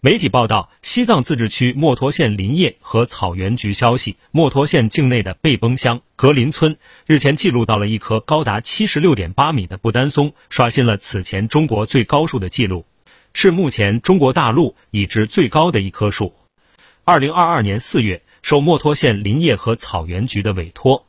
媒体报道，西藏自治区墨脱县林业和草原局消息，墨脱县境内的贝崩乡格林村日前记录到了一棵高达七十六点八米的不丹松，刷新了此前中国最高树的记录，是目前中国大陆已知最高的一棵树。二零二二年四月，受墨脱县林业和草原局的委托。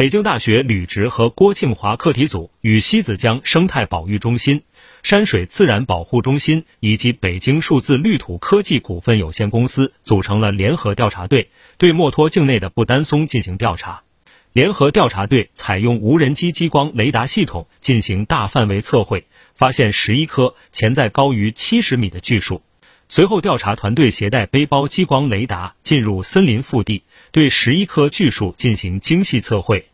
北京大学吕植和郭庆华课题组与西子江生态保育中心、山水自然保护中心以及北京数字绿土科技股份有限公司组成了联合调查队，对墨脱境内的不丹松进行调查。联合调查队采用无人机激光雷达系统进行大范围测绘，发现十一棵潜在高于七十米的巨树。随后，调查团队携带背包激光雷达进入森林腹地，对十一棵巨树进行精细测绘。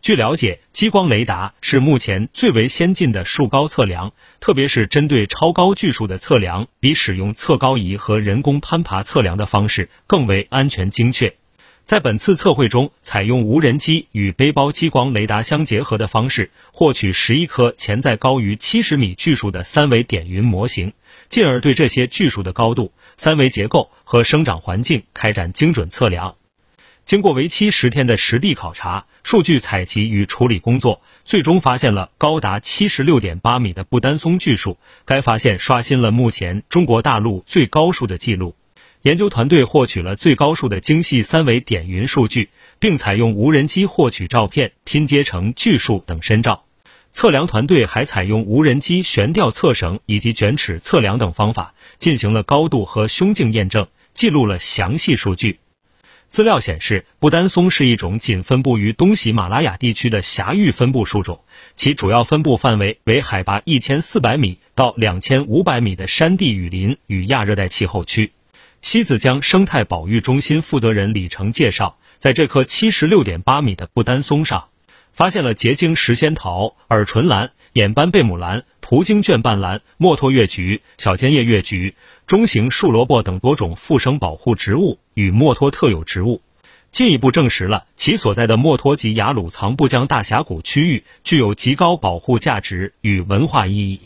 据了解，激光雷达是目前最为先进的树高测量，特别是针对超高巨树的测量，比使用测高仪和人工攀爬测量的方式更为安全精确。在本次测绘中，采用无人机与背包激光雷达相结合的方式，获取十一棵潜在高于七十米巨树的三维点云模型，进而对这些巨树的高度、三维结构和生长环境开展精准测量。经过为期十天的实地考察、数据采集与处理工作，最终发现了高达七十六点八米的不丹松巨树。该发现刷新了目前中国大陆最高树的记录。研究团队获取了最高树的精细三维点云数据，并采用无人机获取照片拼接成巨树等深照。测量团队还采用无人机悬吊测绳以及卷尺测量等方法，进行了高度和胸径验证，记录了详细数据。资料显示，不丹松是一种仅分布于东喜马拉雅地区的狭域分布树种，其主要分布范围为海拔一千四百米到两千五百米的山地雨林与亚热带气候区。西子江生态保育中心负责人李成介绍，在这棵七十六点八米的不丹松上，发现了结晶石仙桃、耳唇兰、眼斑贝母兰、途经卷瓣兰、墨脱月菊、小尖叶月菊、中型树萝卜等多种附生保护植物与墨脱特有植物，进一步证实了其所在的墨脱及雅鲁藏布江大峡谷区域具有极高保护价值与文化意义。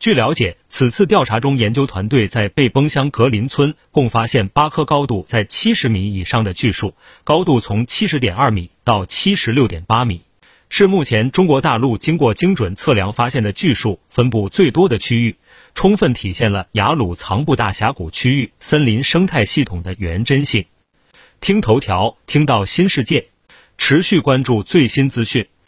据了解，此次调查中，研究团队在贝崩乡格林村共发现八棵高度在七十米以上的巨树，高度从七十点二米到七十六点八米，是目前中国大陆经过精准测量发现的巨树分布最多的区域，充分体现了雅鲁藏布大峡谷区域森林生态系统的原真性。听头条，听到新世界，持续关注最新资讯。